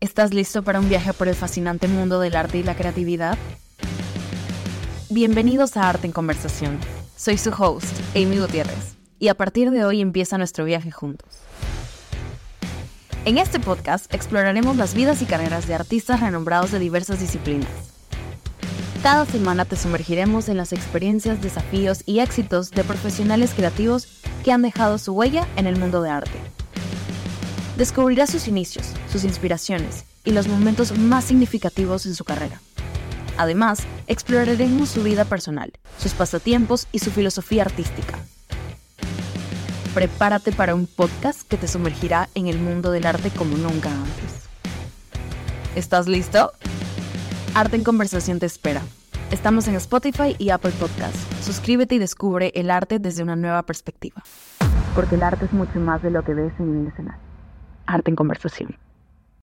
¿Estás listo para un viaje por el fascinante mundo del arte y la creatividad? Bienvenidos a Arte en Conversación. Soy su host, Amy Gutiérrez, y a partir de hoy empieza nuestro viaje juntos. En este podcast exploraremos las vidas y carreras de artistas renombrados de diversas disciplinas. Cada semana te sumergiremos en las experiencias, desafíos y éxitos de profesionales creativos que han dejado su huella en el mundo de arte. Descubrirás sus inicios, sus inspiraciones y los momentos más significativos en su carrera. Además, exploraremos su vida personal, sus pasatiempos y su filosofía artística. Prepárate para un podcast que te sumergirá en el mundo del arte como nunca antes. ¿Estás listo? Arte en Conversación te espera. Estamos en Spotify y Apple Podcasts. Suscríbete y descubre el arte desde una nueva perspectiva. Porque el arte es mucho más de lo que ves en el escenario arte en conversación.